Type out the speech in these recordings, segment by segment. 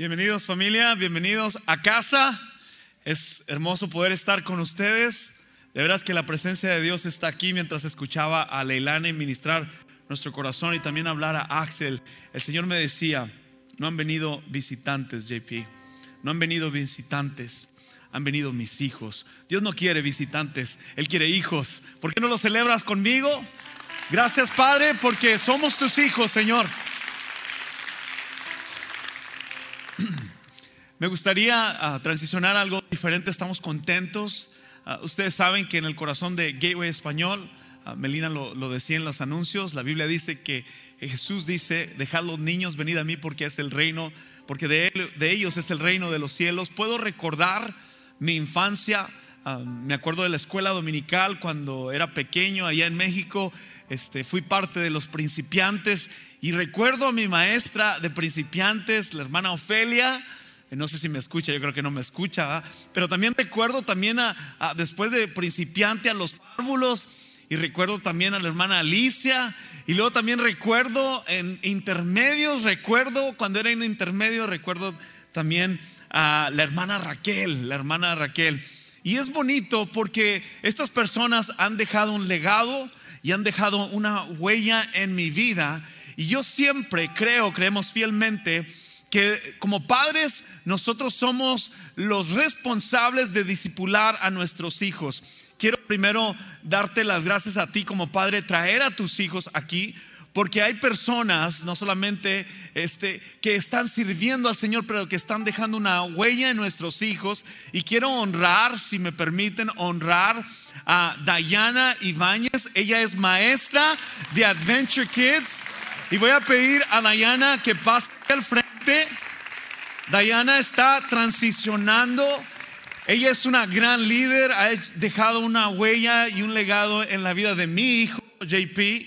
Bienvenidos familia, bienvenidos a casa. Es hermoso poder estar con ustedes. De veras que la presencia de Dios está aquí mientras escuchaba a Leilani ministrar nuestro corazón y también hablar a Axel. El Señor me decía, no han venido visitantes, JP. No han venido visitantes. Han venido mis hijos. Dios no quiere visitantes, Él quiere hijos. ¿Por qué no lo celebras conmigo? Gracias Padre, porque somos tus hijos, Señor. Me gustaría ah, transicionar a algo diferente, estamos contentos. Ah, ustedes saben que en el corazón de Gateway Español, ah, Melina lo, decía en los anuncios, la Biblia dice que Jesús dice, dejad los niños, venid a mí porque es el reino, porque de, de ellos es el reino de los cielos. Puedo recordar mi infancia, me acuerdo de la escuela dominical cuando era pequeño allá en México, este, fui parte de los principiantes y recuerdo a mi maestra de principiantes, la hermana Ofelia, no sé si me escucha, yo creo que no me escucha, pero también recuerdo también a, después de principiante a los párvulos y recuerdo también a la hermana Alicia y luego también recuerdo en intermedios, recuerdo cuando era en intermedio, recuerdo también a la hermana Raquel, la hermana Raquel. Y es bonito porque estas personas han dejado un legado y han dejado una huella en mi vida y yo siempre creo, creemos fielmente, que como padres nosotros somos los responsables de disipular a nuestros hijos. Quiero primero darte las gracias a ti como padre, traer a tus hijos aquí, porque hay personas, no solamente este, que están sirviendo al Señor, pero que están dejando una huella en nuestros hijos. Y quiero honrar, si me permiten, honrar a Diana Ibáñez. Ella es maestra de Adventure Kids. Y voy a pedir a Dayana que pase al frente. Dayana está transicionando. Ella es una gran líder, ha dejado una huella y un legado en la vida de mi hijo, JP.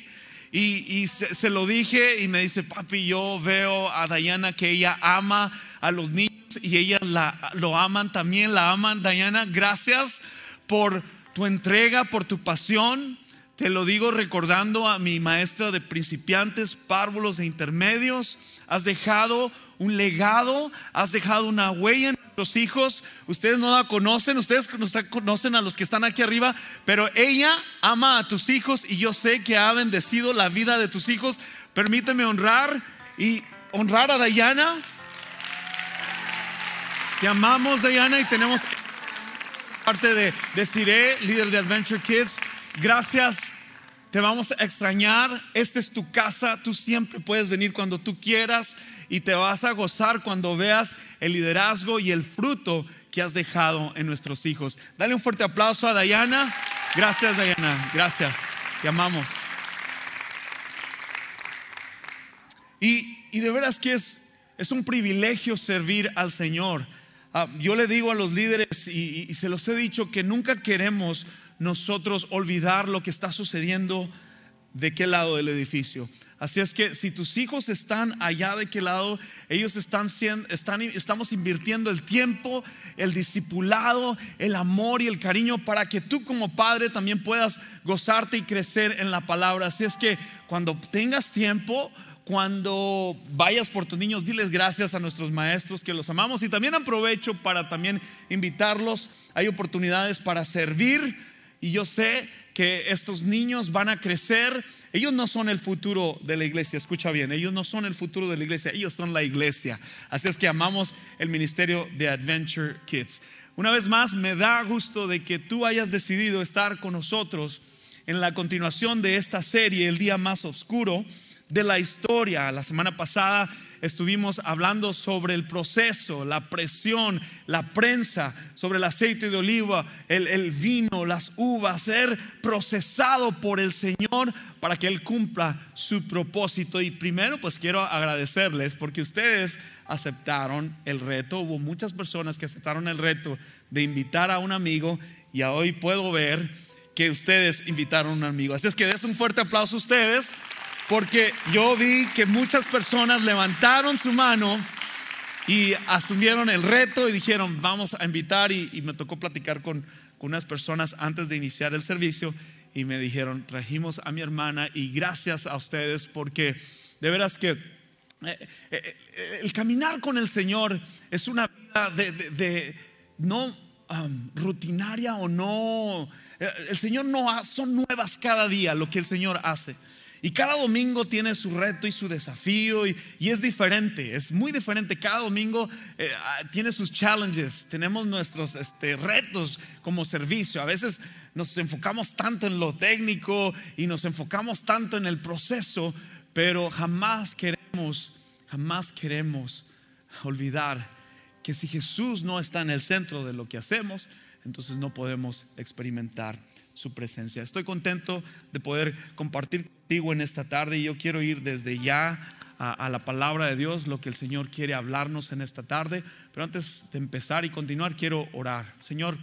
Y, se, lo dije y me dice, papi, yo veo a Dayana que ella ama a los niños y ellas la, lo aman también, la aman. Dayana, gracias por tu entrega, por tu pasión. Te lo digo recordando a mi maestra de principiantes, párvulos e intermedios. Has dejado un legado, has dejado una huella en nuestros hijos. Ustedes no la conocen, ustedes conocen a los que están aquí arriba, pero ella ama a tus hijos y yo sé que ha bendecido la vida de tus hijos. Permíteme honrar y honrar a Dayana. Te amamos, Dayana, y tenemos parte de, de líder de Adventure Kids. Gracias, te vamos a extrañar. Esta es tu casa, tú siempre puedes venir cuando tú quieras y te vas a gozar cuando veas el liderazgo y el fruto que has dejado en nuestros hijos. Dale un fuerte aplauso a Dayana. Gracias, Dayana. Gracias. Te amamos. Y, de veras que es, es un privilegio servir al Señor. Ah, yo le digo a los líderes y se los he dicho que nunca queremos nosotros olvidar lo que está sucediendo de qué lado del edificio. Así es que si tus hijos están allá de qué lado, ellos están, están estamos invirtiendo el tiempo, el discipulado, el amor y el cariño para que tú como padre también puedas gozarte y crecer en la palabra. Así es que cuando tengas tiempo, cuando vayas por tus niños, diles gracias a nuestros maestros que los amamos y también aprovecho para también invitarlos. Hay oportunidades para servir y yo sé que estos niños van a crecer. Ellos no son el futuro de la iglesia, escucha bien, ellos no son el futuro de la iglesia, ellos son la iglesia. Así es que amamos el ministerio de Adventure Kids. Una vez más, me da gusto de que tú hayas decidido estar con nosotros en la continuación de esta serie, El Día Más Oscuro de la Historia. La semana pasada estuvimos hablando sobre el proceso, la presión, la prensa, sobre el aceite de oliva, el, vino, las uvas, ser procesado por el Señor para que Él cumpla su propósito. Y primero pues quiero agradecerles porque ustedes aceptaron el reto. Hubo muchas personas que aceptaron el reto de invitar a un amigo y hoy puedo ver que ustedes invitaron a un amigo. Así es que des un fuerte aplauso a ustedes porque yo vi que muchas personas levantaron su mano y asumieron el reto y dijeron, vamos a invitar. Y, me tocó platicar con, unas personas antes de iniciar el servicio y me dijeron, trajimos a mi hermana y gracias a ustedes porque de veras que eh, eh, el caminar con el Señor es una vida de, no um, rutinaria o no. El Señor no son nuevas cada día lo que el Señor hace. Y cada domingo tiene su reto y su desafío y, es diferente, es muy diferente. Cada domingo eh, ah, tiene sus challenges, tenemos nuestros este, retos como servicio. A veces nos enfocamos tanto en lo técnico y nos enfocamos tanto en el proceso, pero jamás queremos, jamás queremos olvidar que si Jesús no está en el centro de lo que hacemos, entonces no podemos experimentar su presencia. Estoy contento de poder compartir contigo en esta tarde y yo quiero ir desde ya a, la palabra de Dios, lo que el Señor quiere hablarnos en esta tarde. Pero antes de empezar y continuar, quiero orar. Señor,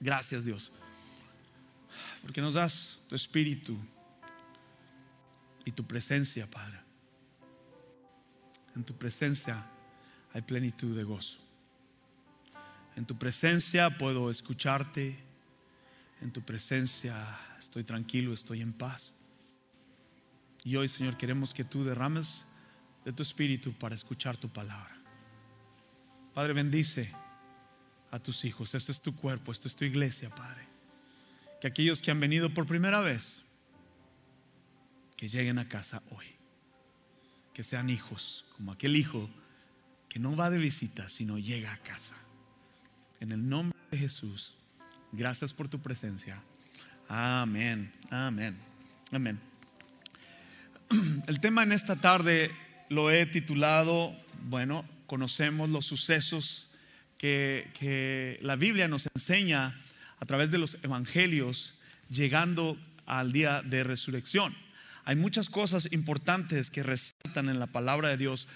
gracias Dios, porque nos das tu espíritu y tu presencia, Padre. En tu presencia hay plenitud de gozo. En tu presencia puedo escucharte en tu presencia estoy tranquilo, estoy en paz. Y hoy, Señor, queremos que tú derrames de tu espíritu para escuchar tu palabra. Padre, bendice a tus hijos. Este es tu cuerpo, esta es tu iglesia, Padre. Que aquellos que han venido por primera vez, que lleguen a casa hoy. Que sean hijos, como aquel hijo que no va de visita, sino llega a casa. En el nombre de Jesús. Gracias por tu presencia. Amén, amén, amén. El tema en esta tarde lo he titulado, bueno, conocemos los sucesos que, la Biblia nos enseña a través de los evangelios llegando al día de resurrección. Hay muchas cosas importantes que resaltan en la palabra de Dios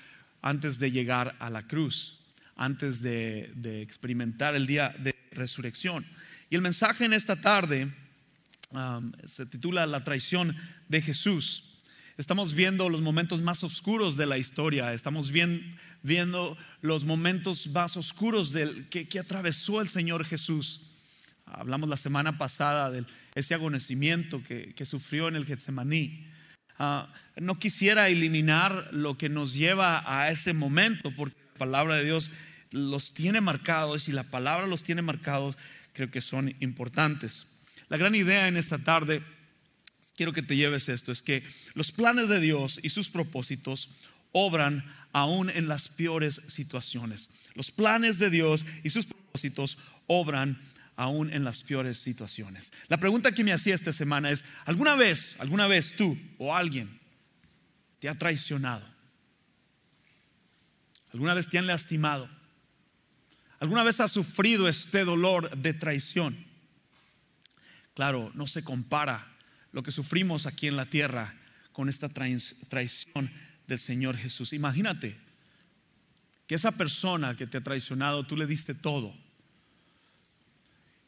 antes de llegar a la cruz, antes de, de experimentar el día de resurrección. Y el mensaje en esta tarde um, se titula La traición de Jesús. Estamos viendo los momentos más oscuros de la historia, estamos viendo los momentos más oscuros del, que, atravesó el Señor Jesús. Hablamos la semana pasada de ese agonecimiento que, sufrió en el Getsemaní. Ah, no quisiera eliminar lo que nos lleva a ese momento, porque la palabra de Dios los tiene marcados y la palabra los tiene marcados creo que son importantes. La gran idea en esta tarde, quiero que te lleves esto, es que los planes de Dios y sus propósitos obran aún en las peores situaciones. Los planes de Dios y sus propósitos obran aún en las peores situaciones. La pregunta que me hacía esta semana es, ¿alguna vez, alguna vez tú o alguien te ha traicionado? ¿Alguna vez te han lastimado? ¿Alguna vez has sufrido este dolor de traición? Claro, no se compara lo que sufrimos aquí en la tierra con esta traición del Señor Jesús. Imagínate que esa persona que te ha traicionado, tú le diste todo.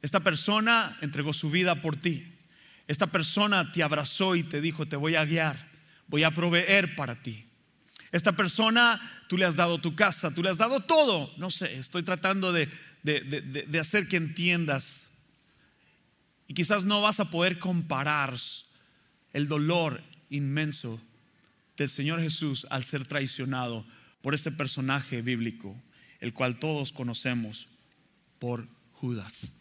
Esta persona entregó su vida por ti. Esta persona te abrazó y te dijo, te voy a guiar, voy a proveer para ti. Esta persona, tú le has dado tu casa, tú le has dado todo. No sé, estoy tratando de, hacer que entiendas. Y quizás no vas a poder comparar el dolor inmenso del Señor Jesús al ser traicionado por este personaje bíblico, el cual todos conocemos por Judas.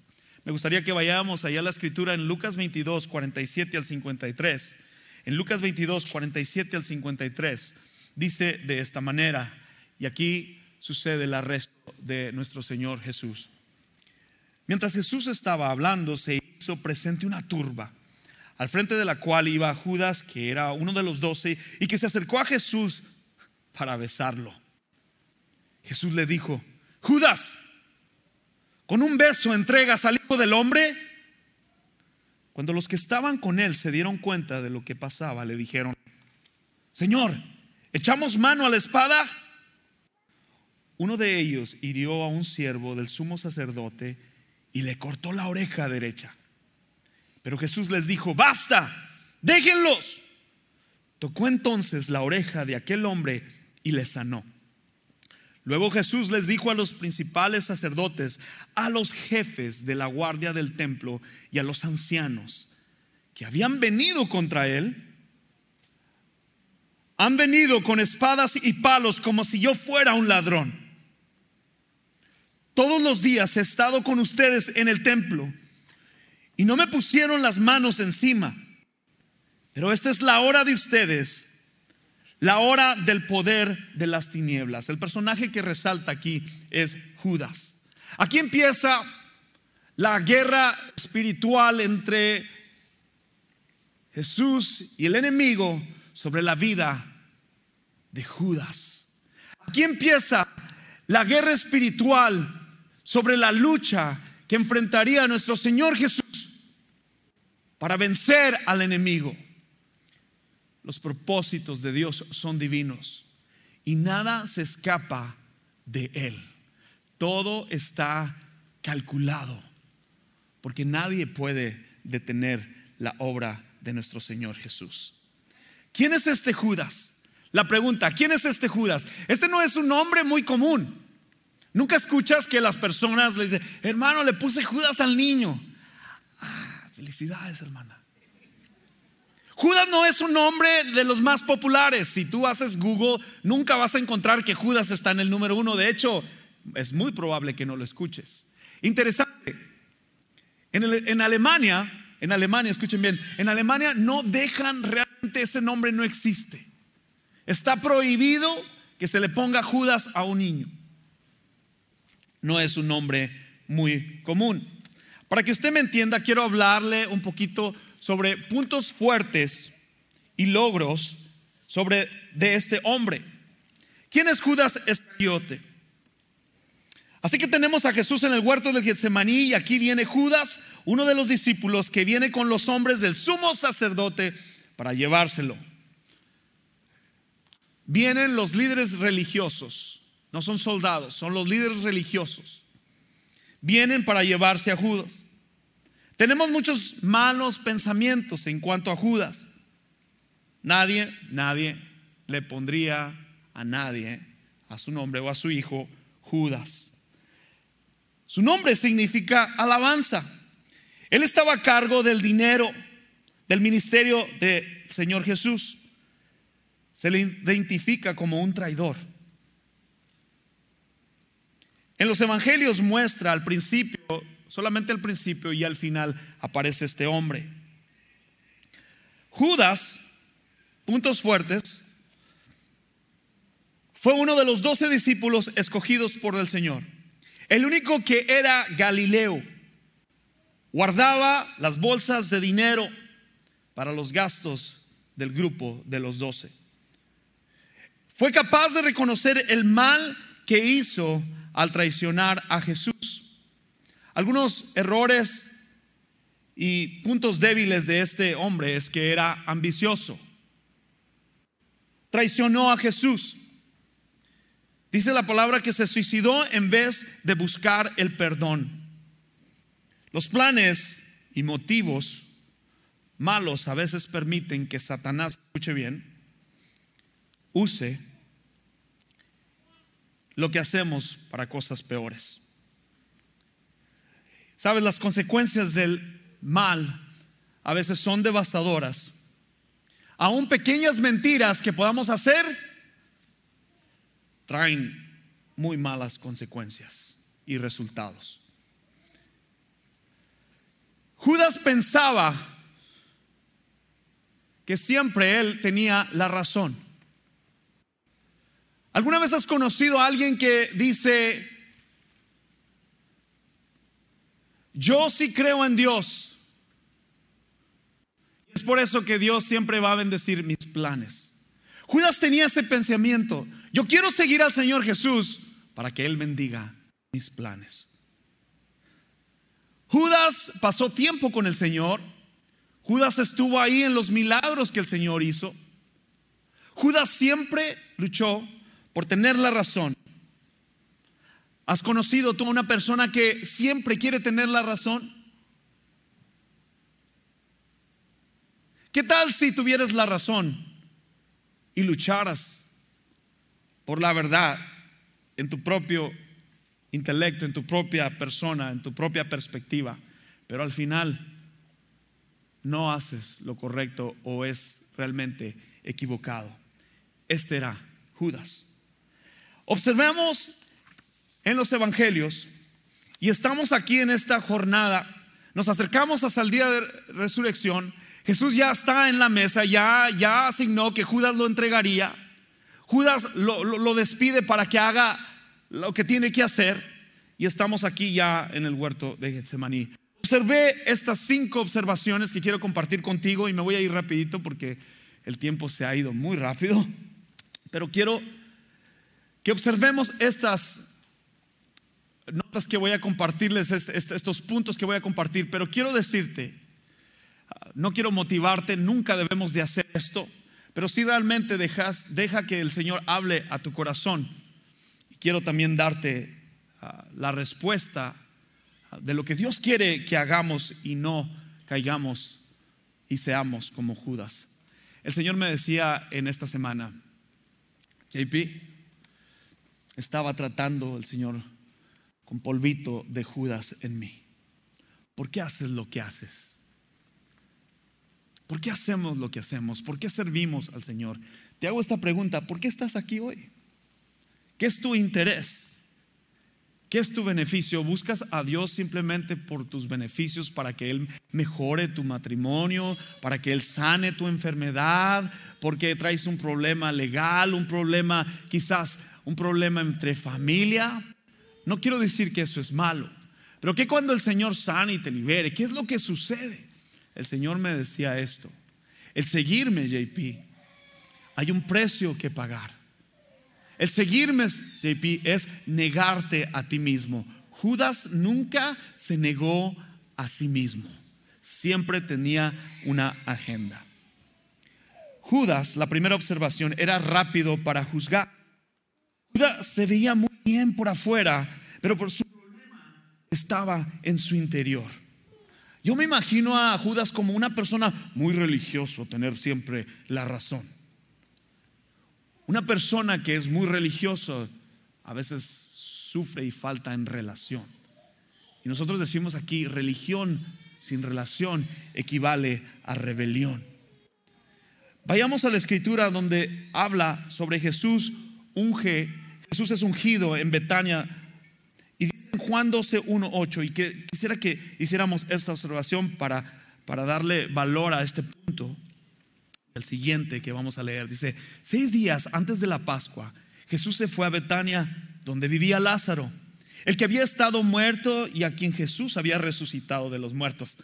Me gustaría que vayamos allá a la escritura en Lucas 22, 47 al 53. En Lucas 22, 47 al 53 dice de esta manera, y aquí sucede el arresto de nuestro Señor Jesús. Mientras Jesús estaba hablando, se hizo presente una turba, al frente de la cual iba Judas, que era uno de los doce, y que se acercó a Jesús para besarlo. Jesús le dijo, Judas, ¿con un beso entregas al Hijo del Hombre? Cuando los que estaban con él se dieron cuenta de lo que pasaba, le dijeron, Señor, ¿Echamos mano a la espada? Uno de ellos hirió a un siervo del sumo sacerdote y le cortó la oreja derecha. Pero Jesús les dijo, basta, déjenlos. Tocó entonces la oreja de aquel hombre y le sanó. Luego Jesús les dijo a los principales sacerdotes, a los jefes de la guardia del templo y a los ancianos que habían venido contra él han venido con espadas y palos como si yo fuera un ladrón. Todos los días he estado con ustedes en el templo y no me pusieron las manos encima. Pero esta es la hora de ustedes, la hora del poder de las tinieblas. El personaje que resalta aquí es Judas. Aquí empieza la guerra espiritual entre Jesús y el enemigo sobre la vida de Judas. Aquí empieza la guerra espiritual sobre la lucha que enfrentaría nuestro Señor Jesús para vencer al enemigo. Los propósitos de Dios son divinos y nada se escapa de Él. Todo está calculado porque nadie puede detener la obra de nuestro Señor Jesús. ¿Quién es este Judas? La pregunta, ¿quién es este Judas? Este no es un nombre muy común. Nunca escuchas que las personas le dicen, hermano, le puse Judas al niño. Ah, felicidades, hermana. Judas no es un nombre de los más populares. Si tú haces Google, nunca vas a encontrar que Judas está en el número uno. De hecho, es muy probable que no lo escuches. Interesante. En, en Alemania, en Alemania, escuchen bien, en Alemania no dejan realmente ese nombre, no existe. Está prohibido que se le ponga Judas a un niño. No es un nombre muy común. Para que usted me entienda, quiero hablarle un poquito sobre puntos fuertes y logros sobre de este hombre. ¿Quién es Judas Iscariote? Así que tenemos a Jesús en el huerto del Getsemaní y aquí viene Judas, uno de los discípulos que viene con los hombres del sumo sacerdote para llevárselo vienen los líderes religiosos, no son soldados, son los líderes religiosos. Vienen para llevarse a Judas. Tenemos muchos malos pensamientos en cuanto a Judas. Nadie, nadie le pondría a nadie, a su nombre o a su hijo, Judas. Su nombre significa alabanza. Él estaba a cargo del dinero del ministerio del Señor Jesús se le identifica como un traidor. En los evangelios muestra al principio, solamente al principio y al final aparece este hombre. Judas, puntos fuertes, fue uno de los doce discípulos escogidos por el Señor. El único que era Galileo. Guardaba las bolsas de dinero para los gastos del grupo de los doce. Fue capaz de reconocer el mal que hizo al traicionar a Jesús. Algunos errores y puntos débiles de este hombre es que era ambicioso. Traicionó a Jesús. Dice la palabra que se suicidó en vez de buscar el perdón. Los planes y motivos malos a veces permiten que Satanás, escuche bien, use lo que hacemos para cosas peores. Sabes, las consecuencias del mal a veces son devastadoras. Aún pequeñas mentiras que podamos hacer traen muy malas consecuencias y resultados. Judas pensaba que siempre él tenía la razón. ¿Alguna vez has conocido a alguien que dice, yo sí creo en Dios? Es por eso que Dios siempre va a bendecir mis planes. Judas tenía ese pensamiento. Yo quiero seguir al Señor Jesús para que Él bendiga mis planes. Judas pasó tiempo con el Señor. Judas estuvo ahí en los milagros que el Señor hizo. Judas siempre luchó por tener la razón. ¿Has conocido tú a una persona que siempre quiere tener la razón? ¿Qué tal si tuvieras la razón y lucharas por la verdad en tu propio intelecto, en tu propia persona, en tu propia perspectiva, pero al final no haces lo correcto o es realmente equivocado? este era Judas. Observemos en los evangelios y estamos aquí en esta jornada, nos acercamos hasta el día de resurrección, Jesús ya está en la mesa, ya, ya asignó que Judas lo entregaría, Judas lo, lo despide para que haga lo que tiene que hacer y estamos aquí ya en el huerto de Getsemaní. Observé estas cinco observaciones que quiero compartir contigo y me voy a ir rapidito porque el tiempo se ha ido muy rápido, pero quiero que observemos estas notas que voy a compartirles, estos puntos que voy a compartir, pero quiero decirte, no quiero motivarte, nunca debemos de hacer esto, pero si realmente dejas, deja que el Señor hable a tu corazón. Quiero también darte ah, la respuesta ah, de lo que Dios quiere que hagamos y no caigamos y seamos como Judas. El Señor me decía en esta semana, JP, estaba tratando el Señor con polvito de Judas en mí. ¿Por qué haces lo que haces? ¿Por qué hacemos lo que hacemos? ¿Por qué servimos al Señor? Te hago esta pregunta, ¿por qué estás aquí hoy? ¿Qué es tu interés? ¿Qué es tu beneficio? ¿Buscas a Dios simplemente por tus beneficios para que Él mejore tu matrimonio, para que Él sane tu enfermedad, porque traes un problema legal, un problema quizás un problema entre familia? No quiero decir que eso es malo, pero que cuando el Señor sana y te libere, ¿qué es lo que sucede? El Señor me decía esto, el seguirme, JP, hay un precio que pagar. El seguirme, JP, es negarte a ti mismo. Judas nunca se negó a sí mismo, siempre tenía una agenda. Judas, la primera observación, era rápido para juzgar. Judas se veía muy bien por afuera, pero por su problema estaba en su interior. Yo me imagino a Judas como una persona muy religioso, tener siempre la razón. Una persona que es muy religioso a veces sufre y falta en relación. Y nosotros decimos aquí, religión sin relación equivale a rebelión. Vayamos a la escritura donde habla sobre Jesús unge, Jesús es ungido en Betania y dice en Juan 12, 1, 8, y que quisiera que hiciéramos esta observación para, para darle valor a este punto. El siguiente que vamos a leer dice, seis días antes de la Pascua, Jesús se fue a Betania, donde vivía Lázaro, el que había estado muerto y a quien Jesús había resucitado de los muertos.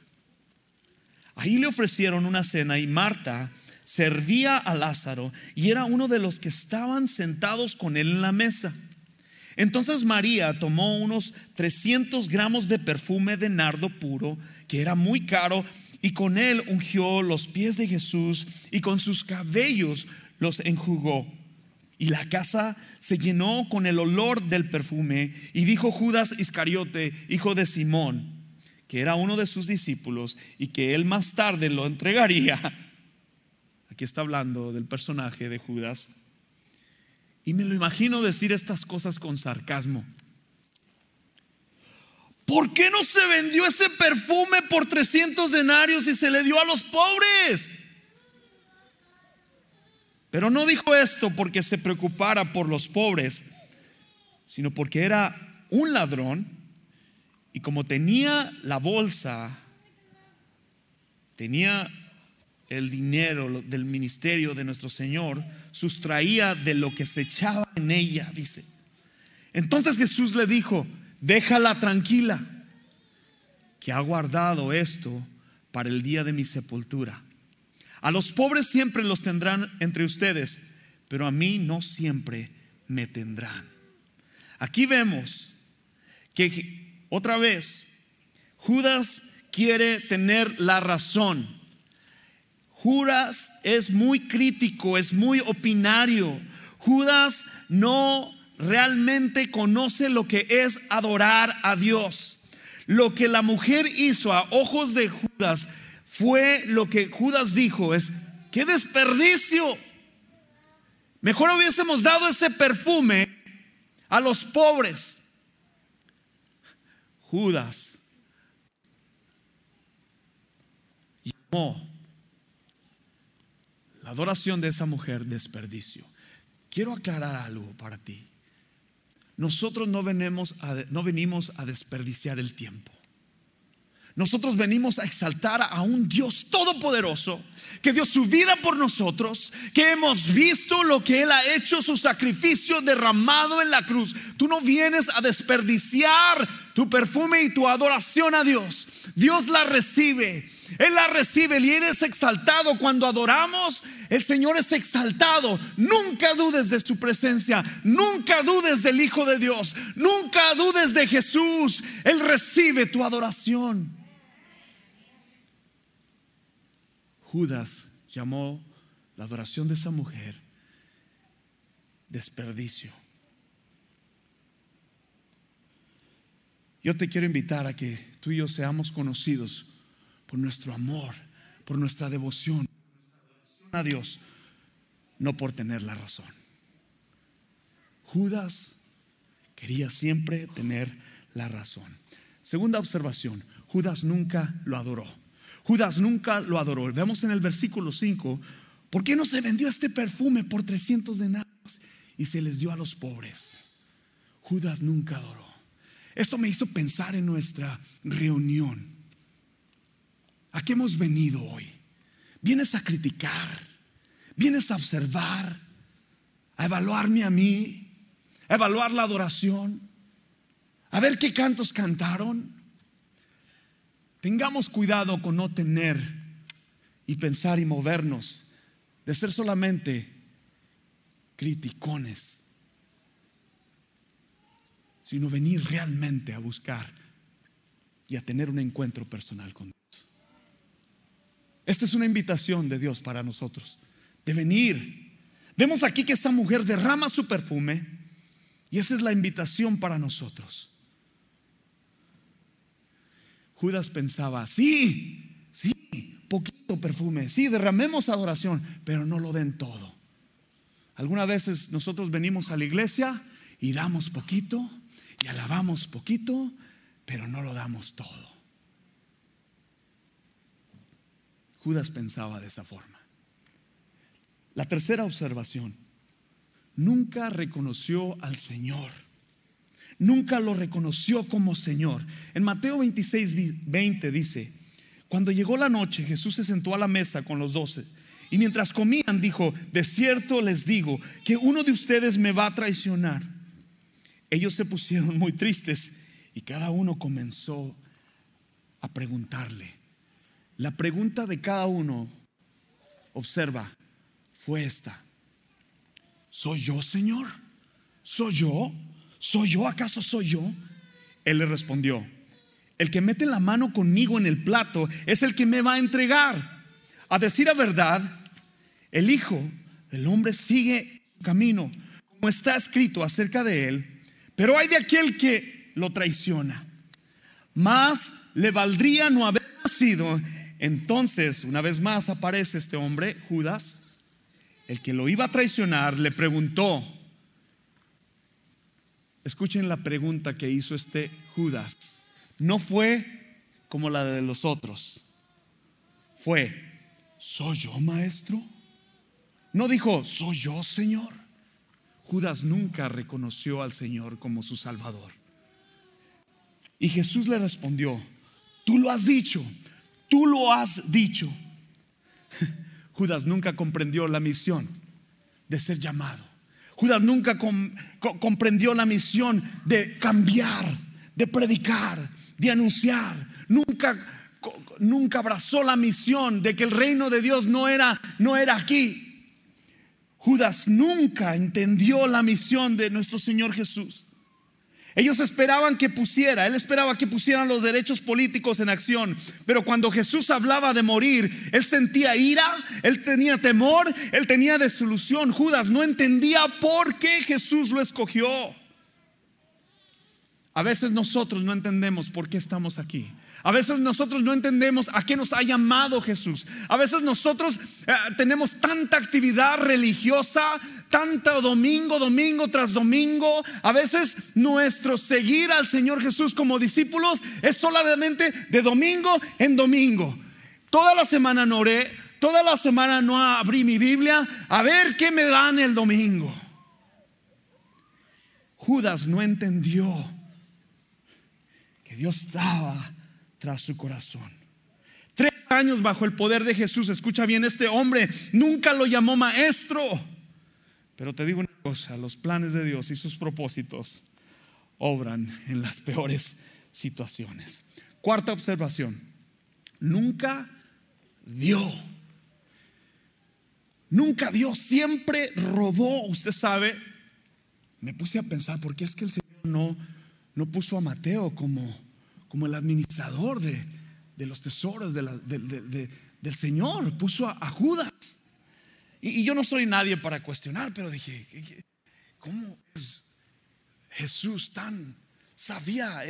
Ahí le ofrecieron una cena y Marta servía a Lázaro y era uno de los que estaban sentados con él en la mesa. Entonces María tomó unos 300 gramos de perfume de nardo puro, que era muy caro, y con él ungió los pies de Jesús y con sus cabellos los enjugó. Y la casa se llenó con el olor del perfume. Y dijo Judas Iscariote, hijo de Simón, que era uno de sus discípulos y que él más tarde lo entregaría. Aquí está hablando del personaje de Judas y me lo imagino decir estas cosas con sarcasmo. ¿Por qué no se vendió ese perfume por 300 denarios y se le dio a los pobres? Pero no dijo esto porque se preocupara por los pobres, sino porque era un ladrón y como tenía la bolsa, tenía el dinero del ministerio de nuestro Señor, sustraía de lo que se echaba en ella, dice. Entonces Jesús le dijo, déjala tranquila, que ha guardado esto para el día de mi sepultura. A los pobres siempre los tendrán entre ustedes, pero a mí no siempre me tendrán. Aquí vemos que otra vez Judas quiere tener la razón Judas es muy crítico, es muy opinario. Judas no realmente conoce lo que es adorar a Dios. Lo que la mujer hizo a ojos de Judas fue lo que Judas dijo, es, qué desperdicio. Mejor hubiésemos dado ese perfume a los pobres. Judas llamó la adoración de esa mujer desperdicio. quiero aclarar algo para ti. Nosotros no venimos a, no venimos a desperdiciar el tiempo. Nosotros venimos a exaltar a un Dios todopoderoso que dio su vida por nosotros, que hemos visto lo que Él ha hecho, su sacrificio derramado en la cruz. Tú no vienes a desperdiciar tu perfume y tu adoración a Dios. Dios la recibe, Él la recibe y Él es exaltado. Cuando adoramos, el Señor es exaltado. Nunca dudes de su presencia, nunca dudes del Hijo de Dios, nunca dudes de Jesús. Él recibe tu adoración. Judas llamó la adoración de esa mujer desperdicio. Yo te quiero invitar a que tú y yo seamos conocidos por nuestro amor, por nuestra devoción a Dios, no por tener la razón. Judas quería siempre tener la razón. Segunda observación, Judas nunca lo adoró. Judas nunca lo adoró. Vemos en el versículo 5, ¿por qué no se vendió este perfume por 300 denarios y se les dio a los pobres? Judas nunca adoró. Esto me hizo pensar en nuestra reunión. ¿A qué hemos venido hoy? ¿Vienes a criticar? ¿Vienes a observar? ¿A evaluarme a mí? ¿A evaluar la adoración? ¿A ver qué cantos cantaron? Tengamos cuidado con no tener y pensar y movernos, de ser solamente criticones, sino venir realmente a buscar y a tener un encuentro personal con Dios. Esta es una invitación de Dios para nosotros, de venir. Vemos aquí que esta mujer derrama su perfume y esa es la invitación para nosotros. Judas pensaba, sí, sí, poquito perfume, sí, derramemos adoración, pero no lo den todo. Algunas veces nosotros venimos a la iglesia y damos poquito y alabamos poquito, pero no lo damos todo. Judas pensaba de esa forma. La tercera observación, nunca reconoció al Señor nunca lo reconoció como Señor. En Mateo 26, 20 dice, cuando llegó la noche Jesús se sentó a la mesa con los doce y mientras comían dijo, de cierto les digo que uno de ustedes me va a traicionar. Ellos se pusieron muy tristes y cada uno comenzó a preguntarle. La pregunta de cada uno, observa, fue esta. ¿Soy yo, Señor? ¿Soy yo? ¿Soy yo? ¿Acaso soy yo? Él le respondió, el que mete la mano conmigo en el plato es el que me va a entregar. A decir la verdad, el Hijo del Hombre sigue su camino, como está escrito acerca de él, pero hay de aquel que lo traiciona. Más le valdría no haber nacido. Entonces, una vez más aparece este hombre, Judas, el que lo iba a traicionar, le preguntó, Escuchen la pregunta que hizo este Judas. No fue como la de los otros. Fue, ¿soy yo maestro? No dijo, ¿soy yo Señor? Judas nunca reconoció al Señor como su Salvador. Y Jesús le respondió, tú lo has dicho, tú lo has dicho. Judas nunca comprendió la misión de ser llamado. Judas nunca comprendió la misión de cambiar, de predicar, de anunciar. Nunca, nunca abrazó la misión de que el reino de Dios no era, no era aquí. Judas nunca entendió la misión de nuestro Señor Jesús. Ellos esperaban que pusiera, él esperaba que pusieran los derechos políticos en acción, pero cuando Jesús hablaba de morir, él sentía ira, él tenía temor, él tenía desolución. Judas no entendía por qué Jesús lo escogió. A veces nosotros no entendemos por qué estamos aquí. A veces nosotros no entendemos a qué nos ha llamado Jesús. A veces nosotros eh, tenemos tanta actividad religiosa, tanto domingo, domingo tras domingo. A veces nuestro seguir al Señor Jesús como discípulos es solamente de domingo en domingo. Toda la semana no oré, toda la semana no abrí mi Biblia a ver qué me dan el domingo. Judas no entendió que Dios estaba tras su corazón. Tres años bajo el poder de Jesús, escucha bien, este hombre nunca lo llamó maestro. Pero te digo una cosa, los planes de Dios y sus propósitos obran en las peores situaciones. Cuarta observación, nunca dio. Nunca dio, siempre robó. Usted sabe, me puse a pensar, ¿por qué es que el Señor no, no puso a Mateo como, como el administrador de, los tesoros del Señor? Puso a, Judas. Y, yo no soy nadie para cuestionar, pero dije, ¿cómo es Jesús tan sabía?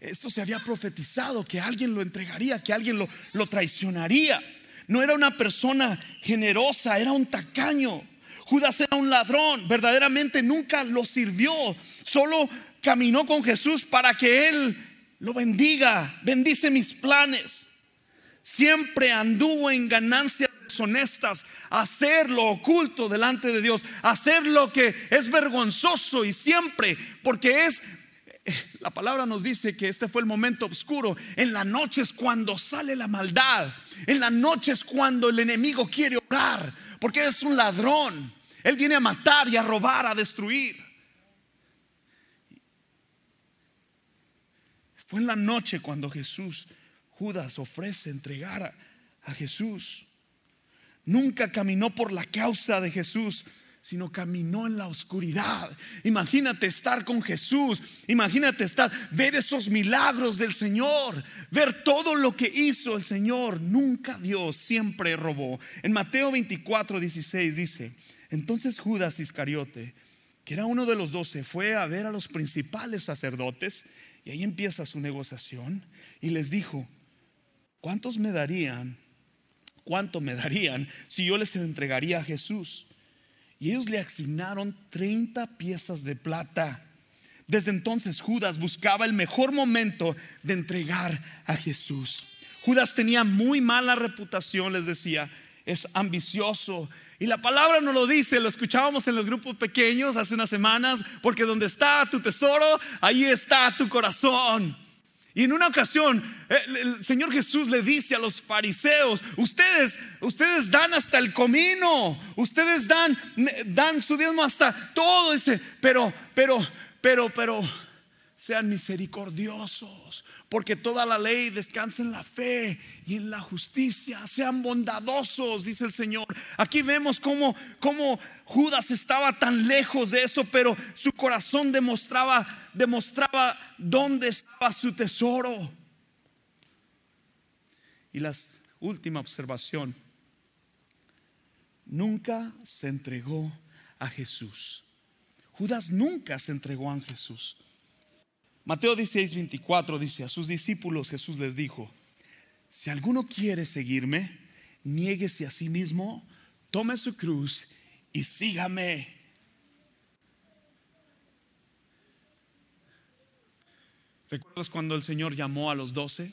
esto se había profetizado, que alguien lo entregaría, que alguien lo, lo traicionaría. No era una persona generosa, era un tacaño. Judas era un ladrón, verdaderamente nunca lo sirvió, solo caminó con Jesús para que Él lo bendiga, bendice mis planes. Siempre anduvo en ganancias deshonestas, hacer lo oculto delante de Dios, hacer lo que es vergonzoso y siempre, porque es la palabra nos dice que este fue el momento oscuro. En la noche es cuando sale la maldad. En la noche es cuando el enemigo quiere orar, porque es un ladrón. Él viene a matar y a robar, a destruir. Fue en la noche cuando Jesús, Judas ofrece entregar a, Jesús. Nunca caminó por la causa de Jesús, sino caminó en la oscuridad. Imagínate estar con Jesús, imagínate estar, ver esos milagros del Señor, ver todo lo que hizo el Señor. Nunca Dios siempre robó. En Mateo 24, 16 dice, entonces Judas Iscariote, que era uno de los doce, fue a ver a los principales sacerdotes y ahí empieza su negociación y les dijo, ¿cuántos me darían? ¿Cuánto me darían si yo les entregaría a Jesús? Y ellos le asignaron 30 piezas de plata. Desde entonces Judas buscaba el mejor momento de entregar a Jesús. Judas tenía muy mala reputación, les decía, es ambicioso. Y la palabra no lo dice, lo escuchábamos en los grupos pequeños hace unas semanas, porque donde está tu tesoro, ahí está tu corazón. Y en una ocasión el, Señor Jesús le dice a los fariseos, ustedes, ustedes dan hasta el comino, ustedes dan, dan su diezmo hasta todo ese, pero, pero, pero, pero, sean misericordiosos, porque toda la ley descansa en la fe y en la justicia. Sean bondadosos, dice el Señor. Aquí vemos cómo, cómo Judas estaba tan lejos de eso, pero su corazón demostraba, demostraba dónde estaba su tesoro. Y la última observación, nunca se entregó a Jesús. Judas nunca se entregó a Jesús. Mateo 16, 24 dice, a sus discípulos Jesús les dijo, si alguno quiere seguirme, niéguese a sí mismo, tome su cruz y sígame. ¿Recuerdas cuando el Señor llamó a los doce?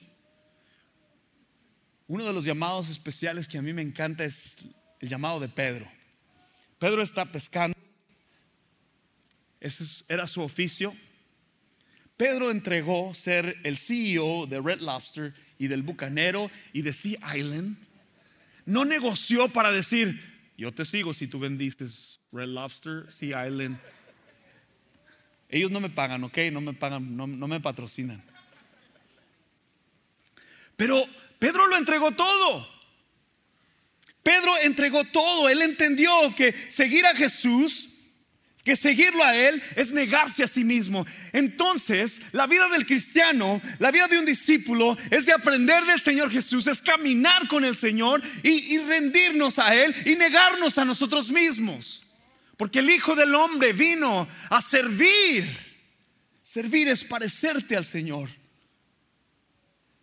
Uno de los llamados especiales que a mí me encanta es el llamado de Pedro. Pedro está pescando, ese era su oficio, Pedro entregó ser el CEO de Red Lobster y del Bucanero y de Sea Island. No negoció para decir, yo te sigo si tú bendices Red Lobster, Sea Island. Ellos no me pagan, ok, no me pagan, no, no me patrocinan. Pero Pedro lo entregó todo. Pedro entregó todo. Él entendió que seguir a Jesús que seguirlo a Él es negarse a sí mismo. Entonces, la vida del cristiano, la vida de un discípulo, es de aprender del Señor Jesús, es caminar con el Señor y, rendirnos a Él y negarnos a nosotros mismos. Porque el Hijo del Hombre vino a servir. Servir es parecerte al Señor.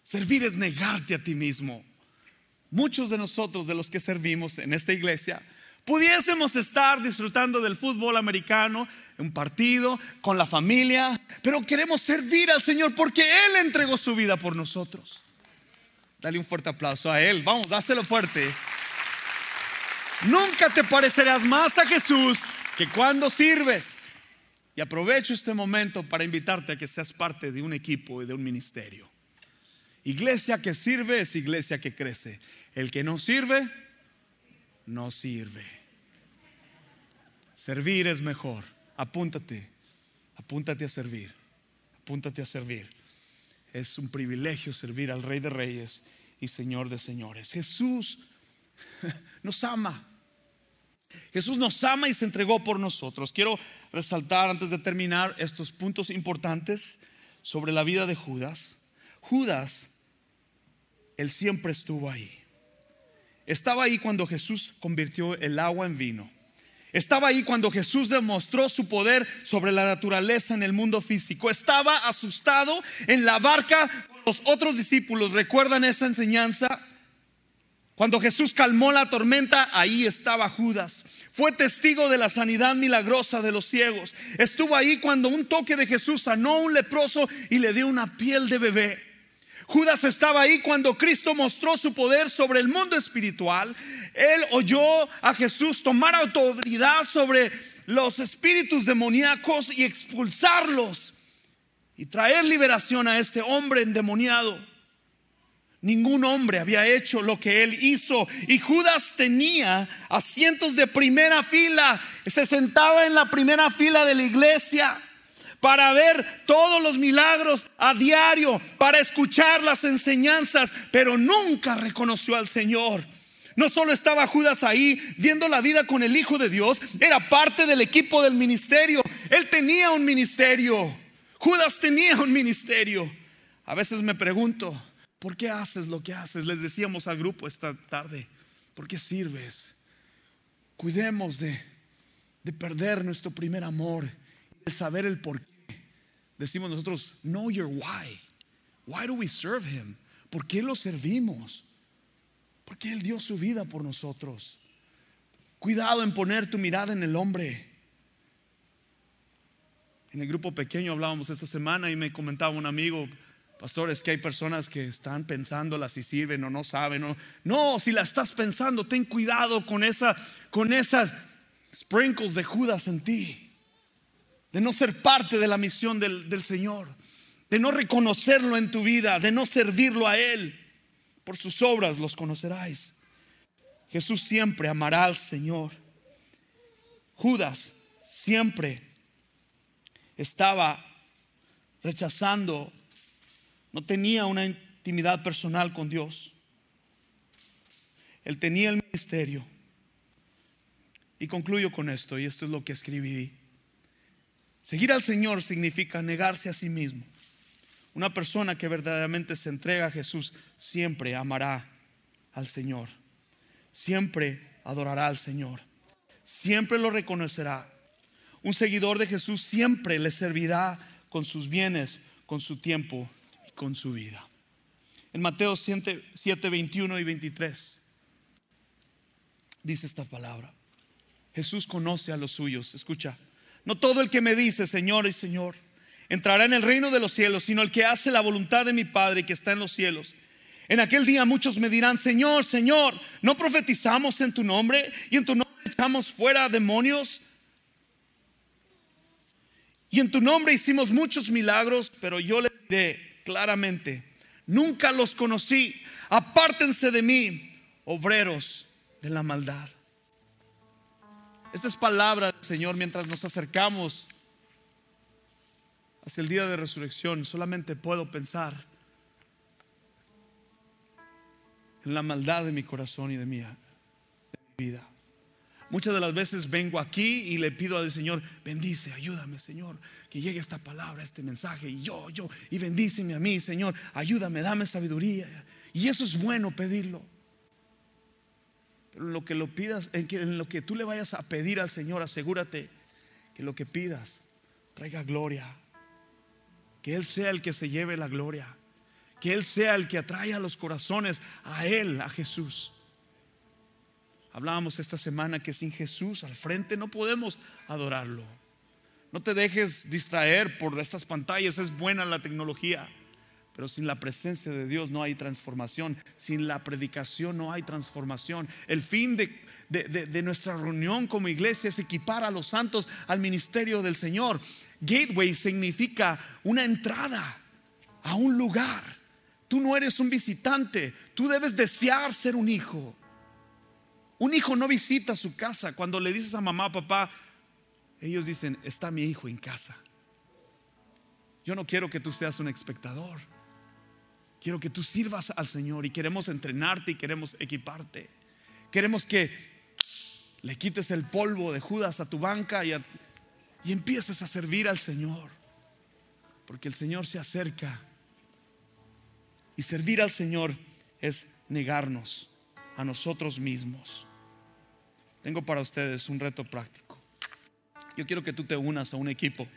Servir es negarte a ti mismo. Muchos de nosotros, de los que servimos en esta iglesia, Pudiésemos estar disfrutando del fútbol americano, un partido, con la familia, pero queremos servir al Señor porque Él entregó su vida por nosotros. Dale un fuerte aplauso a Él. Vamos, dáselo fuerte. Nunca te parecerás más a Jesús que cuando sirves. Y aprovecho este momento para invitarte a que seas parte de un equipo y de un ministerio. Iglesia que sirve es iglesia que crece. El que no sirve, no sirve. Servir es mejor. Apúntate, apúntate a servir, apúntate a servir. Es un privilegio servir al Rey de Reyes y Señor de Señores. Jesús nos ama. Jesús nos ama y se entregó por nosotros. Quiero resaltar antes de terminar estos puntos importantes sobre la vida de Judas. Judas, él siempre estuvo ahí. Estaba ahí cuando Jesús convirtió el agua en vino. Estaba ahí cuando Jesús demostró su poder sobre la naturaleza en el mundo físico. Estaba asustado en la barca con los otros discípulos. ¿Recuerdan esa enseñanza? Cuando Jesús calmó la tormenta, ahí estaba Judas. Fue testigo de la sanidad milagrosa de los ciegos. Estuvo ahí cuando un toque de Jesús sanó a un leproso y le dio una piel de bebé. Judas estaba ahí cuando Cristo mostró su poder sobre el mundo espiritual. Él oyó a Jesús tomar autoridad sobre los espíritus demoníacos y expulsarlos y traer liberación a este hombre endemoniado. Ningún hombre había hecho lo que él hizo. Y Judas tenía asientos de primera fila. Se sentaba en la primera fila de la iglesia para ver todos los milagros a diario, para escuchar las enseñanzas, pero nunca reconoció al Señor. No solo estaba Judas ahí viendo la vida con el Hijo de Dios, era parte del equipo del ministerio. Él tenía un ministerio. Judas tenía un ministerio. A veces me pregunto, ¿Por qué haces lo que haces? Les decíamos al grupo esta tarde, ¿por qué sirves? Cuidemos de, de perder nuestro primer amor, de saber el por qué. Decimos nosotros, know your why. Why do we serve him? ¿Por qué lo servimos? Porque Él dio su vida por nosotros. Cuidado en poner tu mirada en el hombre. En el grupo pequeño hablábamos esta semana y me comentaba un amigo, Pastor, es que hay personas que están pensándola si sirven o no saben. No, no si la estás pensando, ten cuidado con, esa, con esas sprinkles de Judas en ti. De no ser parte de la misión del, del Señor. De no reconocerlo en tu vida. De no servirlo a Él. Por sus obras los conoceráis. Jesús siempre amará al Señor. Judas siempre estaba rechazando no tenía una intimidad personal con Dios. Él tenía el ministerio. Y concluyo con esto, y esto es lo que escribí. Seguir al Señor significa negarse a sí mismo. Una persona que verdaderamente se entrega a Jesús siempre amará al Señor. Siempre adorará al Señor. Siempre lo reconocerá. Un seguidor de Jesús siempre le servirá con sus bienes, con su tiempo con su vida. En Mateo 7, 21 y 23 dice esta palabra. Jesús conoce a los suyos. Escucha, no todo el que me dice Señor y Señor entrará en el reino de los cielos, sino el que hace la voluntad de mi Padre que está en los cielos. En aquel día muchos me dirán, Señor, Señor, ¿no profetizamos en tu nombre y en tu nombre echamos fuera demonios? Y en tu nombre hicimos muchos milagros, pero yo les diré, claramente, nunca los conocí, apártense de mí, obreros de la maldad. Esta es palabra del Señor mientras nos acercamos hacia el día de resurrección. Solamente puedo pensar en la maldad de mi corazón y de de mi vida. Muchas de las veces vengo aquí y le pido al Señor, bendice, ayúdame, Señor, que llegue esta palabra, este mensaje, y yo, yo, y bendíceme a mí, Señor, ayúdame, dame sabiduría. Y eso es bueno pedirlo. Lo que lo pidas, en lo que tú le vayas a pedir al Señor, asegúrate que lo que pidas traiga gloria. Que Él sea el que se lleve la gloria. Que Él sea el que atraiga los corazones a Él, a Jesús. Hablábamos esta semana que sin Jesús al frente no podemos adorarlo. No te dejes distraer por estas pantallas, es buena la tecnología, Pero sin la presencia de Dios no hay transformación. Sin la predicación no hay transformación. El fin de, nuestra reunión como iglesia es equipar a los santos al ministerio del Señor. Gateway significa una entrada a un lugar. Tú no eres un visitante. Tú debes desear ser un hijo. Un hijo no visita su casa. Cuando le dices a mamá, papá, ellos dicen, está mi hijo en casa. Yo no quiero que tú seas un espectador. Quiero que tú sirvas al Señor y queremos entrenarte y queremos equiparte. Queremos que le quites el polvo de Judas a tu banca y, y empieces a servir al Señor. Porque el Señor se acerca. Y servir al Señor es negarnos a nosotros mismos. Tengo para ustedes un reto práctico. Yo quiero que tú te unas a un equipo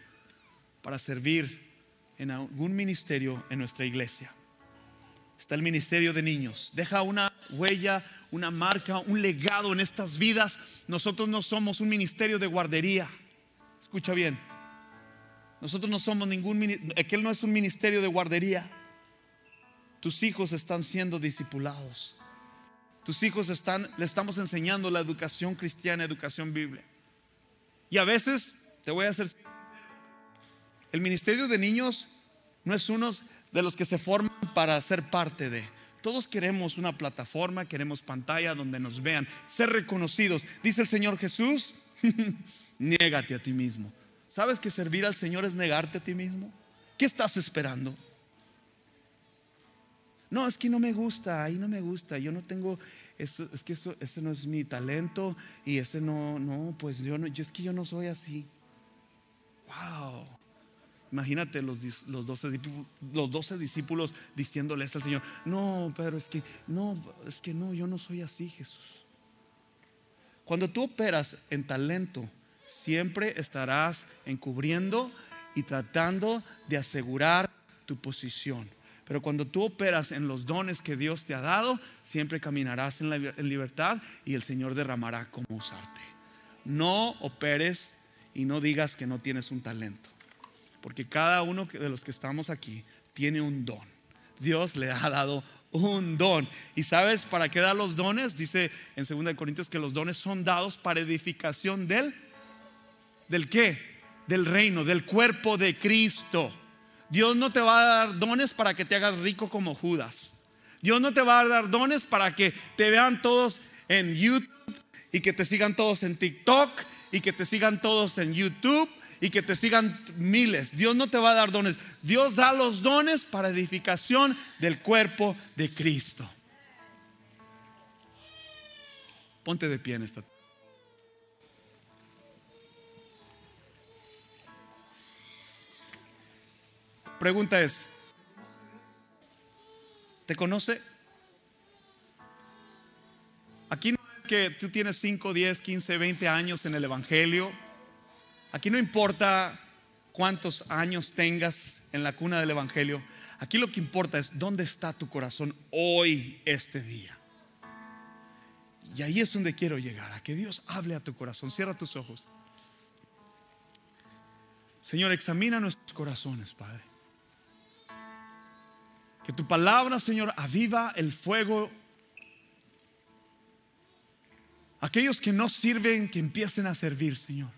para servir en algún ministerio en nuestra iglesia está el ministerio de niños. Deja una huella, una marca, un legado en estas vidas. Nosotros no somos un ministerio de guardería. Escucha bien. Nosotros no somos ningún, aquel no es un ministerio de guardería. Tus hijos están siendo discipulados. Tus hijos están, le estamos enseñando la educación cristiana, educación bíblica. Y a veces, te voy a hacer el ministerio de niños no es unos de los que se forman para ser parte de. Todos queremos una plataforma, queremos pantalla donde nos vean, ser reconocidos. Dice el Señor Jesús, niégate a ti mismo. ¿Sabes que servir al Señor es negarte a ti mismo? ¿Qué estás esperando? No, es que no me gusta, ahí no me gusta, yo no tengo, eso, es que eso, ese no es mi talento y ese no, no, pues yo no, yo es que yo no soy así. Wow. Imagínate los, los, 12, los discípulos diciéndoles al Señor, no, pero es que, no, es que no, yo no soy así, Jesús. Cuando tú operas en talento, siempre estarás encubriendo y tratando de asegurar tu posición. Pero cuando tú operas en los dones que Dios te ha dado, siempre caminarás en, en libertad y el Señor derramará cómo usarte. No operes y no digas que no tienes un talento. Porque cada uno de los que estamos aquí tiene un don. Dios le ha dado un don. ¿Y sabes para qué da los dones? Dice en 2 Corintios que los dones son dados para edificación del ¿Del qué? Del reino, del cuerpo de Cristo. Dios no te va a dar dones para que te hagas rico como Judas. Dios no te va a dar dones para que te vean todos en YouTube y que te sigan todos en TikTok y que te sigan todos en YouTube y que te sigan miles. Dios no te va a dar dones. Dios da los dones para edificación del cuerpo de Cristo. Ponte de pie en esta. Pregunta es, ¿te conoce? Aquí no es que tú tienes 5, 10, 15, 20 años en el Evangelio Aquí no importa cuántos años tengas en la cuna del Evangelio. Aquí lo que importa es dónde está tu corazón hoy, este día. Y ahí es donde quiero llegar, a que Dios hable a tu corazón. Cierra tus ojos. Señor, examina nuestros corazones, Padre. Que tu palabra, Señor, aviva el fuego. Aquellos que no sirven, que empiecen a servir, Señor.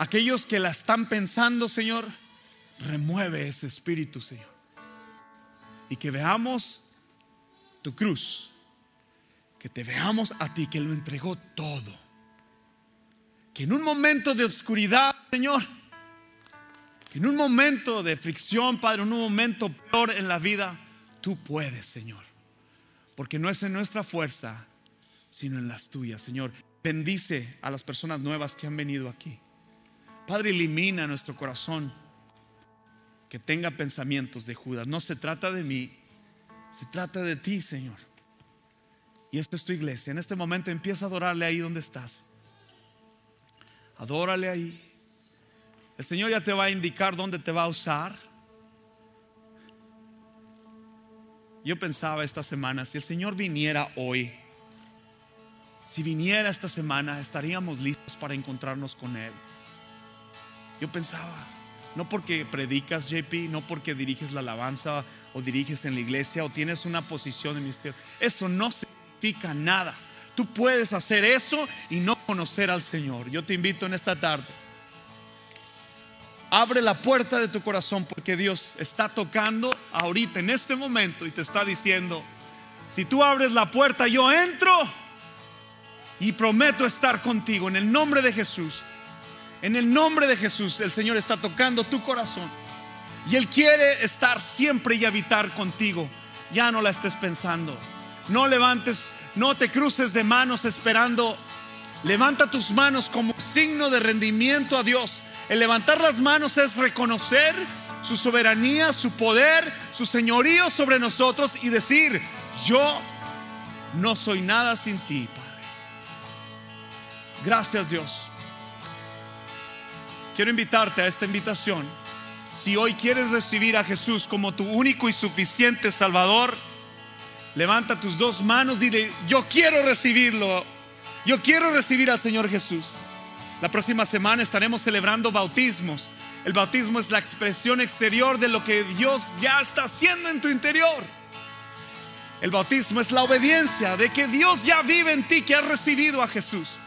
Aquellos que la están pensando, Señor, remueve ese espíritu, Señor. Y que veamos tu cruz. Que te veamos a ti que lo entregó todo. Que en un momento de oscuridad, Señor, que en un momento de fricción, Padre, en un momento peor en la vida, tú puedes, Señor. Porque no es en nuestra fuerza, sino en las tuyas, Señor. Bendice a las personas nuevas que han venido aquí. Padre, elimina nuestro corazón que tenga pensamientos de Judas. No se trata de mí, se trata de ti, Señor. Y esta es tu iglesia. En este momento empieza a adorarle ahí donde estás. Adórale ahí. El Señor ya te va a indicar dónde te va a usar. Yo pensaba esta semana, si el Señor viniera hoy, si viniera esta semana, estaríamos listos para encontrarnos con Él. Yo pensaba, no porque predicas, JP, no porque diriges la alabanza o diriges en la iglesia o tienes una posición de ministerio. Eso no significa nada. Tú puedes hacer eso y no conocer al Señor. Yo te invito en esta tarde. Abre la puerta de tu corazón porque Dios está tocando ahorita, en este momento, y te está diciendo, si tú abres la puerta, yo entro y prometo estar contigo en el nombre de Jesús. En el nombre de Jesús, el Señor está tocando tu corazón. Y Él quiere estar siempre y habitar contigo. Ya no la estés pensando. No levantes, no te cruces de manos esperando. Levanta tus manos como signo de rendimiento a Dios. El levantar las manos es reconocer su soberanía, su poder, su señorío sobre nosotros y decir, yo no soy nada sin ti, Padre. Gracias Dios quiero invitarte a esta invitación. Si hoy quieres recibir a Jesús como tu único y suficiente Salvador, levanta tus dos manos, dile, yo quiero recibirlo. Yo quiero recibir al Señor Jesús. La próxima semana estaremos celebrando bautismos. El bautismo es la expresión exterior de lo que Dios ya está haciendo en tu interior. El bautismo es la obediencia de que Dios ya vive en ti, que has recibido a Jesús.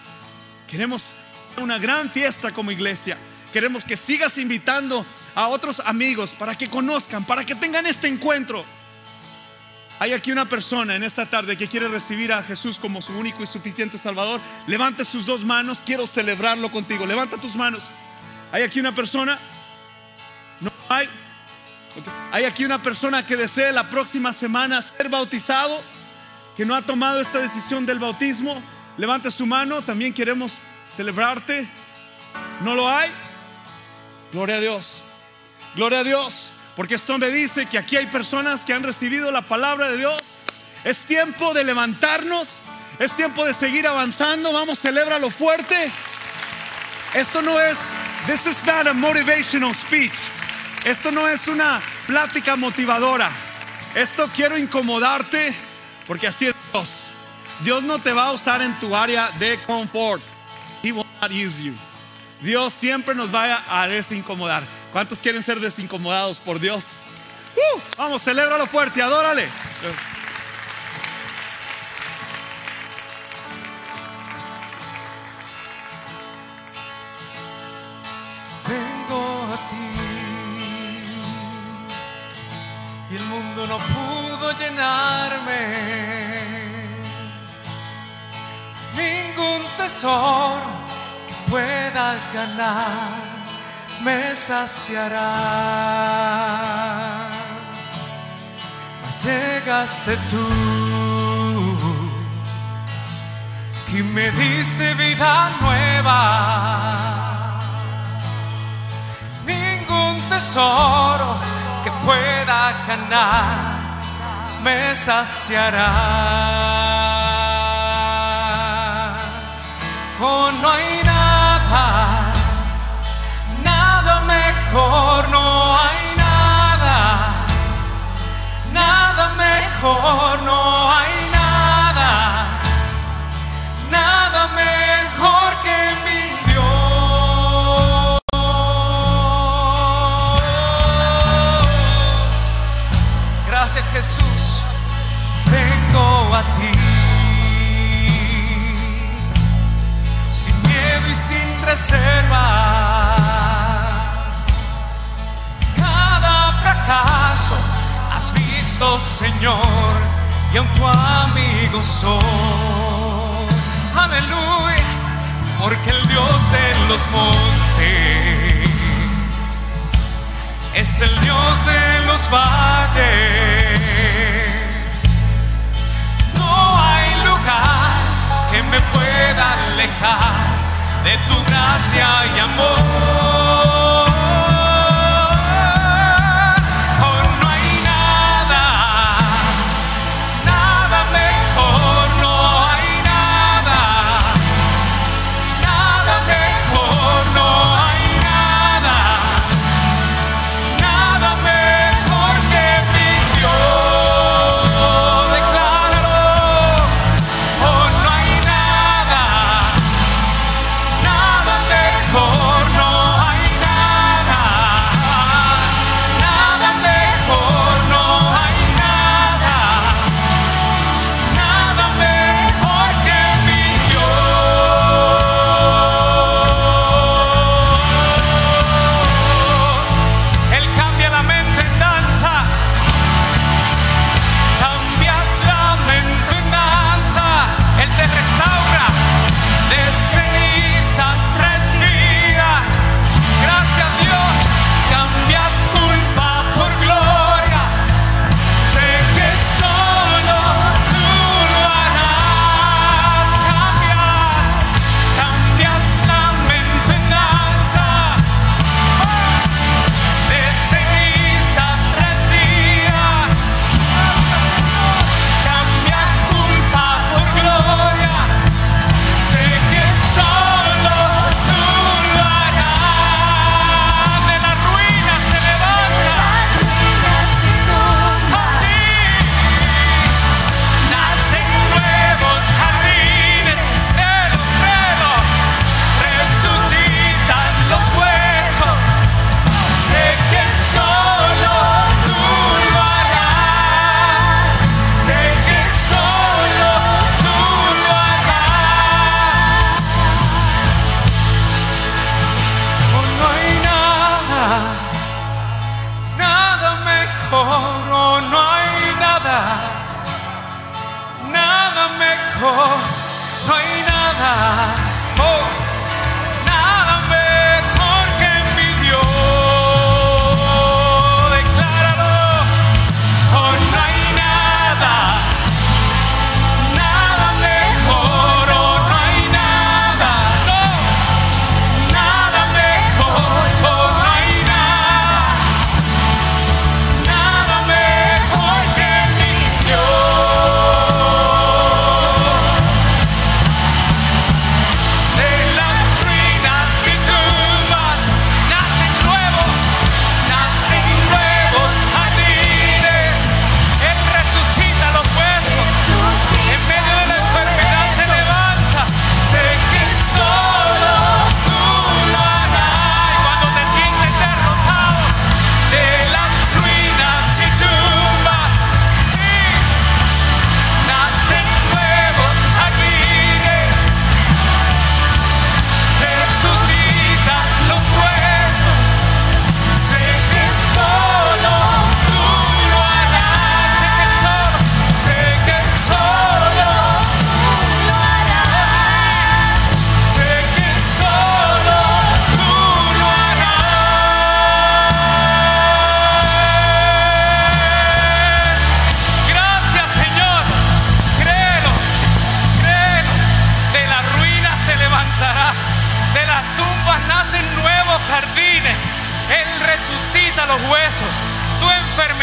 Queremos una gran fiesta como iglesia. Queremos que sigas invitando a otros amigos para que conozcan, para que tengan este encuentro. Hay aquí una persona en esta tarde que quiere recibir a Jesús como su único y suficiente Salvador. Levante sus dos manos, quiero celebrarlo contigo. Levanta tus manos. Hay aquí una persona. No hay. Hay aquí una persona que desee la próxima semana ser bautizado, que no ha tomado esta decisión del bautismo. Levante su mano, también queremos celebrarte. ¿No lo hay? Gloria a Dios. Gloria a Dios. Porque esto me dice que aquí hay personas que han recibido la palabra de Dios. Es tiempo de levantarnos. Es tiempo de seguir avanzando. Vamos, celebra lo fuerte. Esto no es, this is not a motivational speech. Esto no es una plática motivadora. Esto quiero incomodarte porque así es Dios. Dios no te va a usar en tu área de confort. He will not use you. Dios siempre nos va a desincomodar. ¿Cuántos quieren ser desincomodados por Dios? Uh, vamos, celébralo fuerte, adórale. Vengo a ti y el mundo no pudo llenarme. Ningún tesoro pueda ganar me saciará. Mas llegaste tú y me diste vida nueva. Ningún tesoro que pueda ganar me saciará. Oh, no hay mejor, es el Dios de los valles. No hay lugar que me pueda alejar de tu gracia y amor.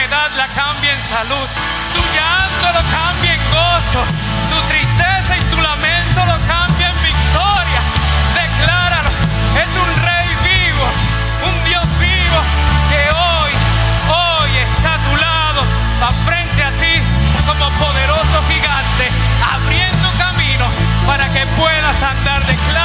enfermedad la cambie en salud, tu llanto lo cambie en gozo, tu tristeza y tu lamento lo cambie en victoria. Decláralo, es un rey vivo, un Dios vivo que hoy, hoy está a tu lado, va frente a ti como poderoso gigante, abriendo camino para que puedas andar de claro.